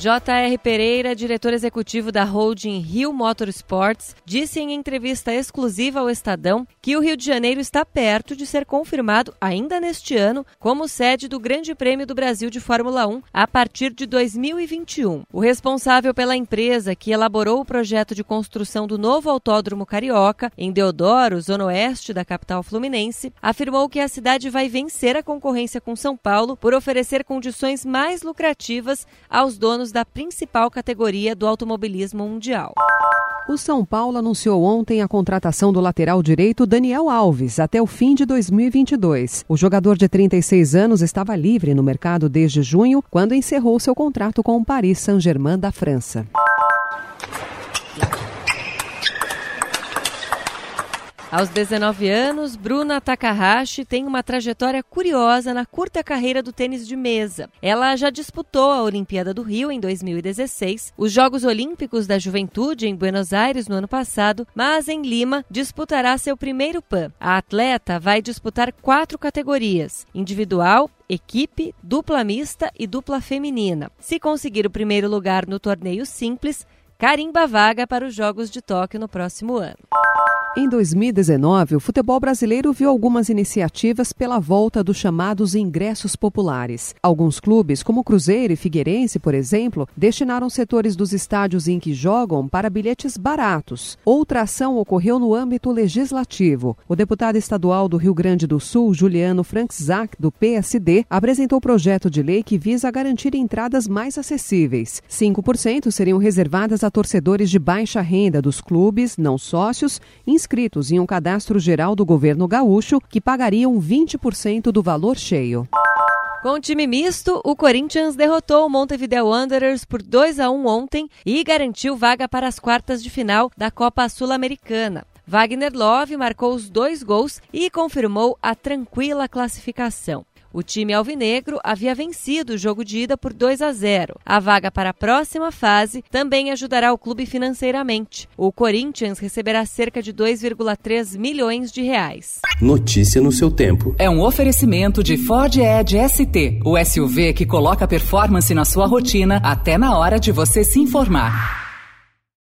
J.R. Pereira, diretor executivo da holding Rio Motorsports, disse em entrevista exclusiva ao Estadão que o Rio de Janeiro está perto de ser confirmado ainda neste ano como sede do Grande Prêmio do Brasil de Fórmula 1 a partir de 2021. O responsável pela empresa que elaborou o projeto de construção do novo Autódromo Carioca em Deodoro, zona oeste da capital fluminense, afirmou que a cidade vai vencer a concorrência com São Paulo por oferecer condições mais lucrativas aos donos da principal categoria do automobilismo mundial. O São Paulo anunciou ontem a contratação do lateral direito Daniel Alves até o fim de 2022. O jogador de 36 anos estava livre no mercado desde junho, quando encerrou seu contrato com o Paris Saint-Germain da França. Aos 19 anos, Bruna Takahashi tem uma trajetória curiosa na curta carreira do tênis de mesa. Ela já disputou a Olimpíada do Rio em 2016, os Jogos Olímpicos da Juventude em Buenos Aires no ano passado, mas em Lima disputará seu primeiro PAN. A atleta vai disputar quatro categorias: individual, equipe, dupla mista e dupla feminina. Se conseguir o primeiro lugar no torneio simples, carimba vaga para os Jogos de Tóquio no próximo ano. Em 2019, o futebol brasileiro viu algumas iniciativas pela volta dos chamados ingressos populares. Alguns clubes, como Cruzeiro e Figueirense, por exemplo, destinaram setores dos estádios em que jogam para bilhetes baratos. Outra ação ocorreu no âmbito legislativo. O deputado estadual do Rio Grande do Sul, Juliano Franczak, do PSD, apresentou projeto de lei que visa garantir entradas mais acessíveis. 5% seriam reservadas a torcedores de baixa renda dos clubes, não sócios, inscritos em um cadastro geral do governo gaúcho que pagariam 20% do valor cheio. Com time misto, o Corinthians derrotou o Montevideo Wanderers por 2 a 1 ontem e garantiu vaga para as quartas de final da Copa Sul-Americana. Wagner Love marcou os dois gols e confirmou a tranquila classificação. O time alvinegro havia vencido o jogo de ida por 2 a 0. A vaga para a próxima fase também ajudará o clube financeiramente. O Corinthians receberá cerca de 2,3 milhões de reais. Notícia no seu tempo. É um oferecimento de Ford Edge ST, o SUV que coloca performance na sua rotina até na hora de você se informar.